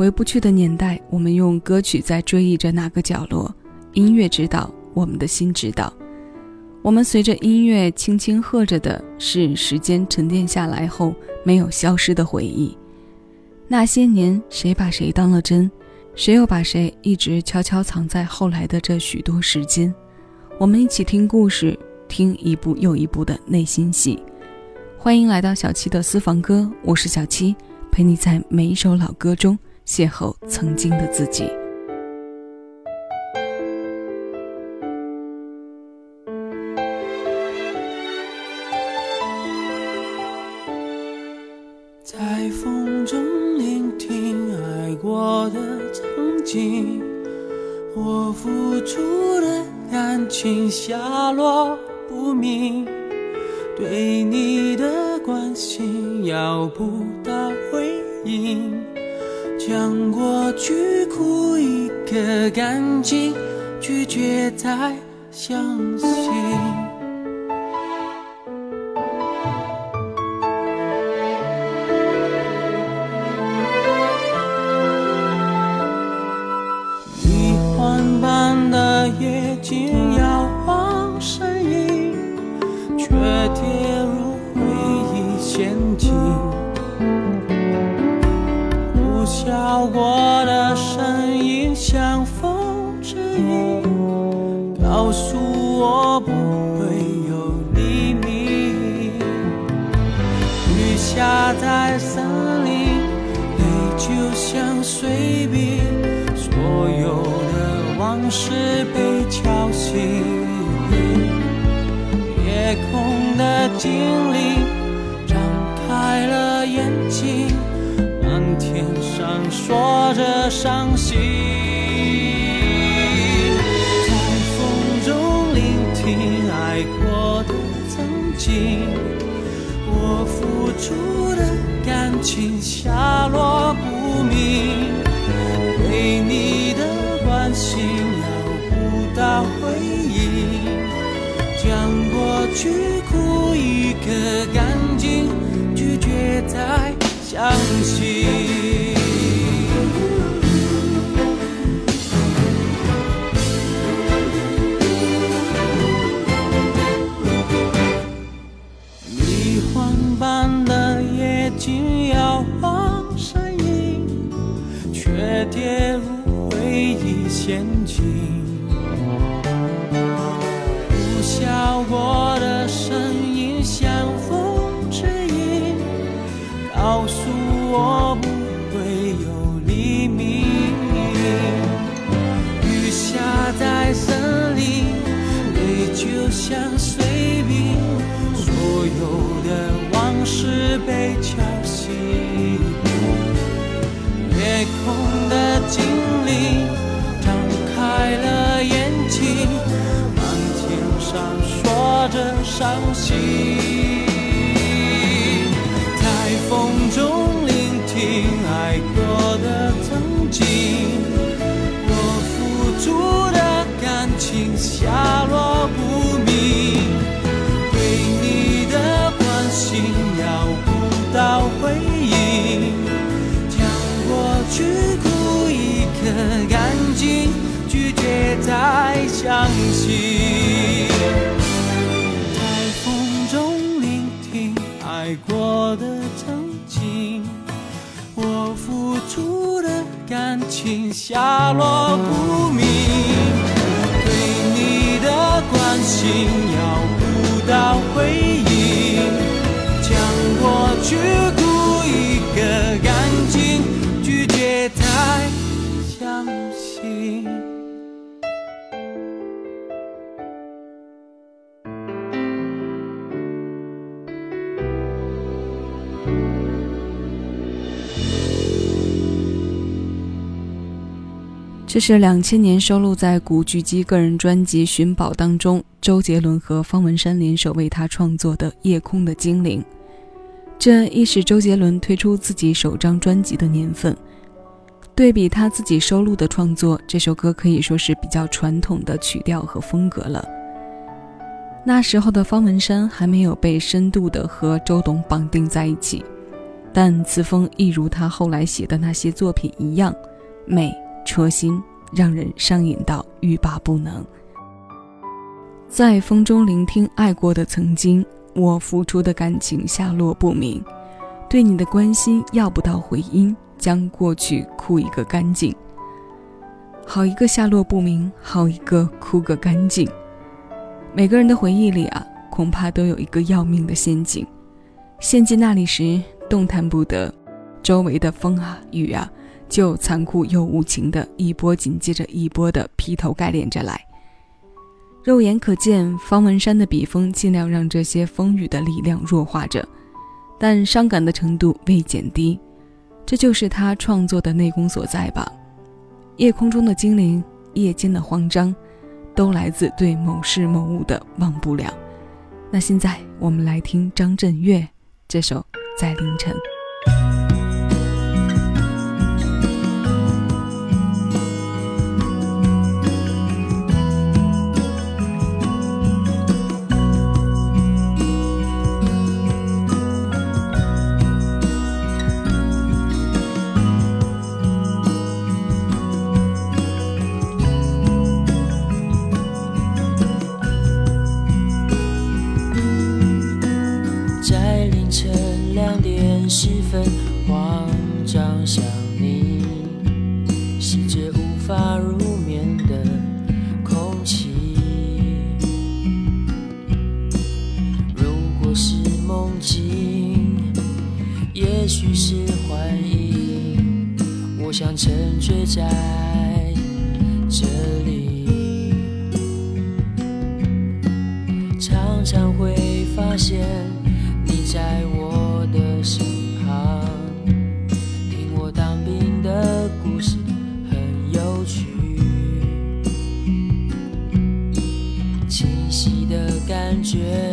回不去的年代，我们用歌曲在追忆着哪个角落。音乐知道，我们的心知道。我们随着音乐轻轻和着的是时间沉淀下来后没有消失的回忆。那些年，谁把谁当了真，谁又把谁一直悄悄藏在后来的这许多时间。我们一起听故事，听一部又一部的内心戏。欢迎来到小七的私房歌，我是小七，陪你在每一首老歌中邂逅曾经的自己。在风中聆听爱过的曾经我付出的感情下落不明，对你的关心要不到回应，将过去苦一个干净，拒绝再相信。一幻般的夜景摇晃身影，却定。飘过的身影，像风之影，告诉我不会有黎明。雨下在森林，泪就像碎冰，所有的往事被敲醒。夜空的精灵。说着伤心。在风中聆听爱过的曾经，我付出的。感情下落不明，对你的关心要不到回应，将过去哭一个干净，拒绝再相信。紧摇晃身影，却跌入回忆陷阱。留下我的身影，像风指引。告诉我。夜空的精灵张开了眼睛漫天闪烁着伤心。相信。在风中聆听爱过的曾经，我付出的感情下落不这是两千年收录在古巨基个人专辑《寻宝》当中，周杰伦和方文山联手为他创作的《夜空的精灵》。这亦是周杰伦推出自己首张专辑的年份。对比他自己收录的创作，这首歌可以说是比较传统的曲调和风格了。那时候的方文山还没有被深度的和周董绑定在一起，但此风亦如他后来写的那些作品一样，美戳心，让人上瘾到欲罢不能。在风中聆听爱过的曾经，我付出的感情下落不明，对你的关心要不到回音，将过去哭一个干净。好一个下落不明，好一个哭个干净。每个人的回忆里啊，恐怕都有一个要命的陷阱，陷进那里时动弹不得，周围的风啊雨啊，就残酷又无情的一波紧接着一波的劈头盖脸着来。肉眼可见，方文山的笔锋尽量让这些风雨的力量弱化着，但伤感的程度未减低，这就是他创作的内功所在吧。夜空中的精灵，夜间的慌张，都来自对某事某物的忘不了。那现在我们来听张震岳这首《在凌晨》。这里，常常会发现你在我的身旁，听我当兵的故事很有趣，清晰的感觉。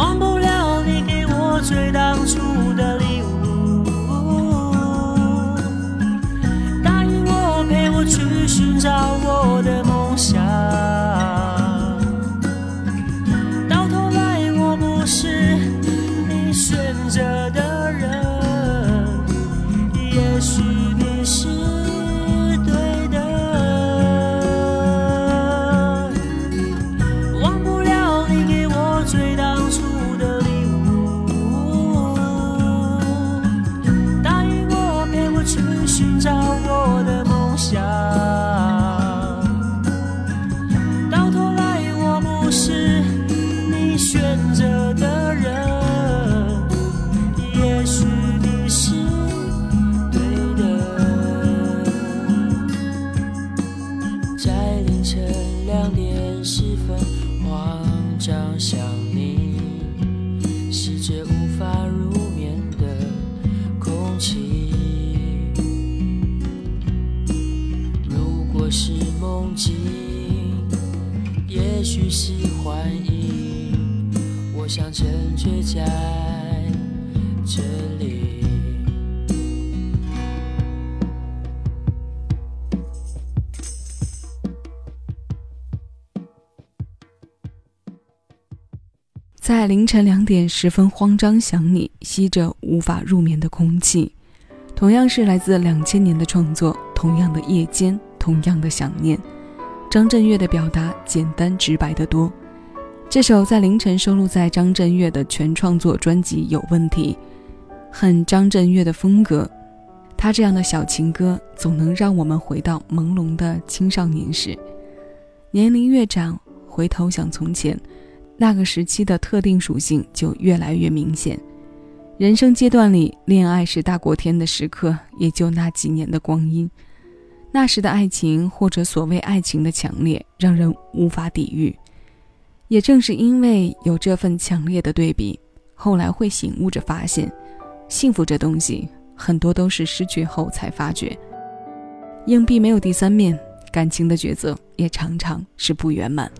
One 寻找想沉醉在这里。在凌晨两点十分，慌张想你，吸着无法入眠的空气，同样是来自两千年的创作，同样的夜间，同样的想念。张震岳的表达简单直白得多。这首在凌晨收录在张震岳的全创作专辑《有问题》，很张震岳的风格。他这样的小情歌，总能让我们回到朦胧的青少年时。年龄越长，回头想从前。那个时期的特定属性就越来越明显。人生阶段里，恋爱是大过天的时刻，也就那几年的光阴。那时的爱情或者所谓爱情的强烈，让人无法抵御。也正是因为有这份强烈的对比，后来会醒悟着发现，幸福这东西很多都是失去后才发觉。硬币没有第三面，感情的抉择也常常是不圆满。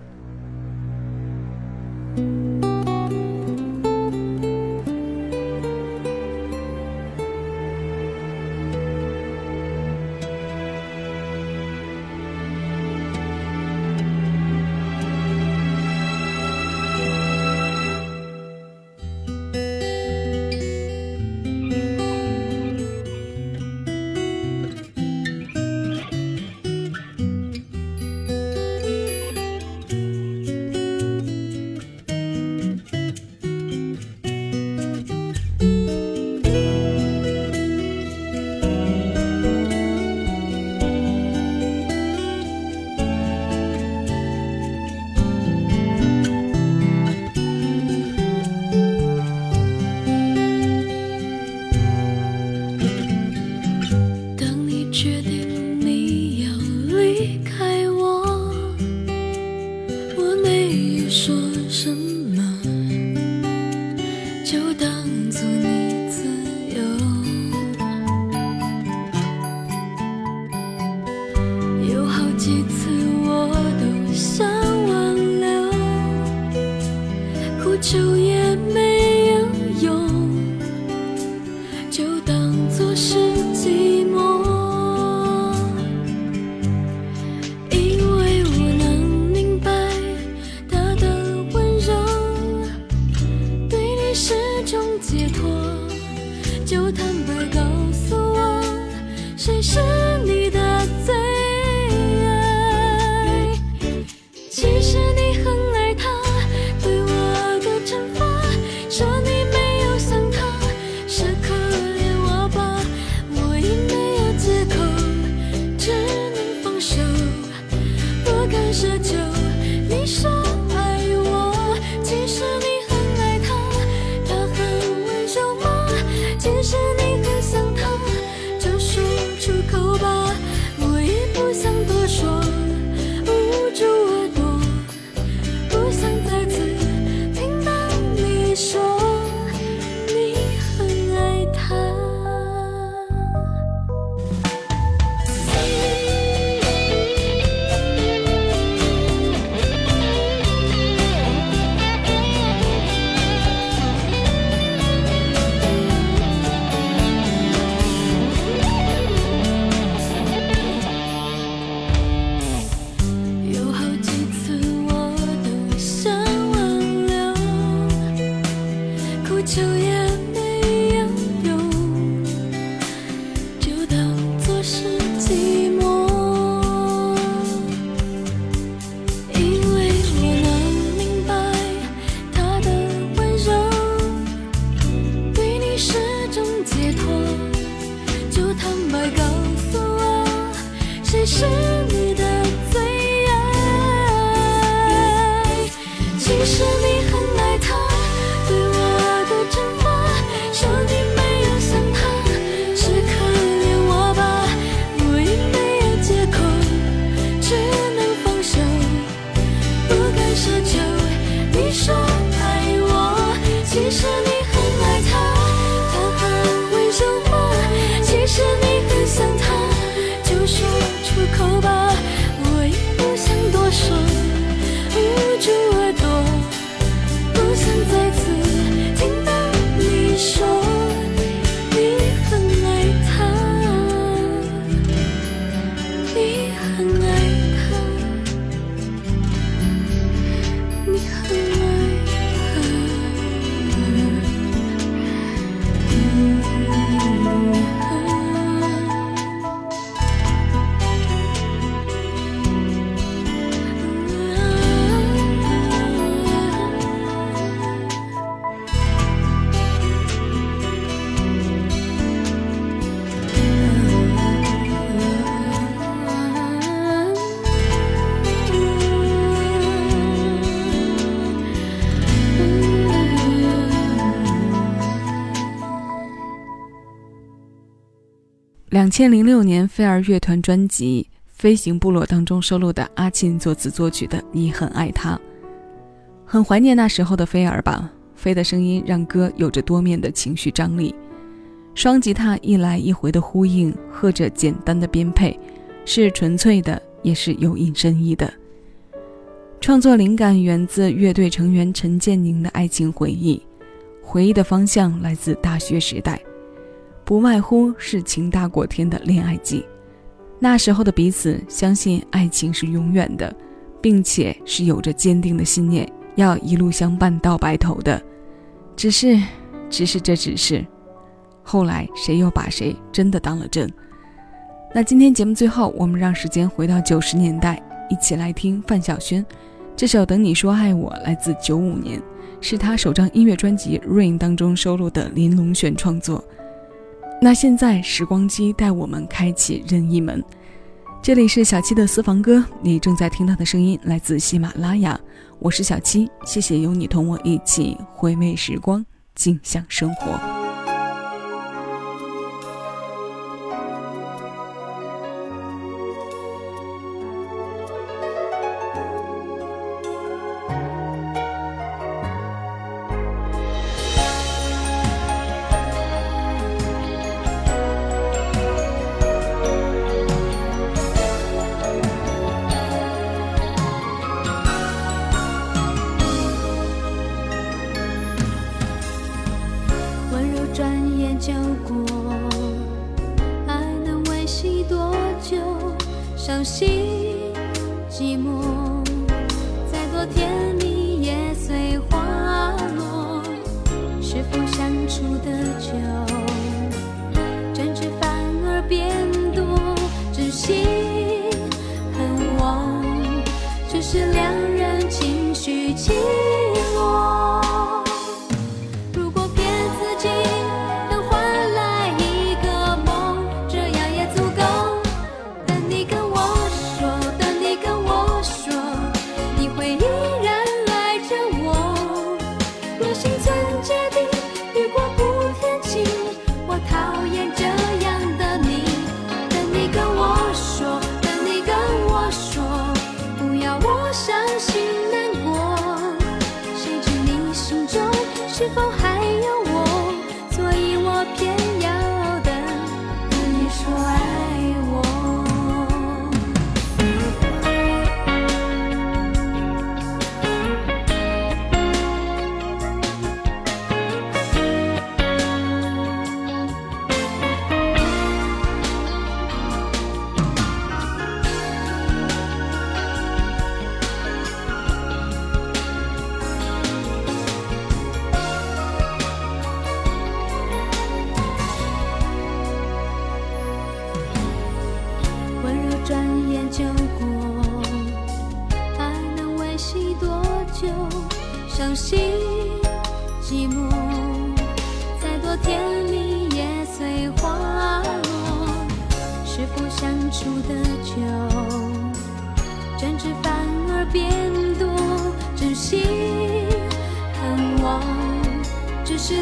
两千零六年飞儿乐团专辑《飞行部落》当中收录的阿沁作词作曲的《你很爱他》，很怀念那时候的飞儿吧。飞的声音让歌有着多面的情绪张力，双吉他一来一回的呼应，和着简单的编配，是纯粹的，也是有隐深意的。创作灵感源自乐队成员陈建宁的爱情回忆，回忆的方向来自大学时代。不外乎是情大过天的恋爱季，那时候的彼此相信爱情是永远的，并且是有着坚定的信念，要一路相伴到白头的。只是，只是这只是，后来谁又把谁真的当了真？那今天节目最后，我们让时间回到九十年代，一起来听范晓萱这首《等你说爱我》，来自九五年，是她首张音乐专辑《Rain》当中收录的林隆璇创作。那现在，时光机带我们开启任意门。这里是小七的私房歌，你正在听到的声音来自喜马拉雅，我是小七，谢谢有你同我一起回味时光，静享生活。转眼就过，爱能维系多久？伤心寂寞，再多甜蜜也随花落。是否相处的久，争执反而变多，真心恨我，只是两人情绪起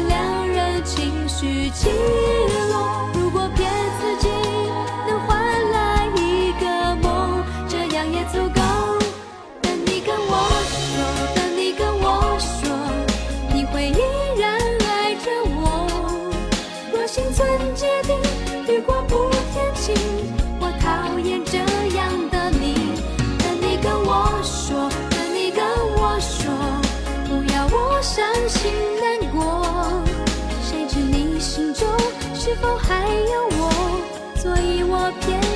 两人情绪起落。如果偏否还有我？所以我偏。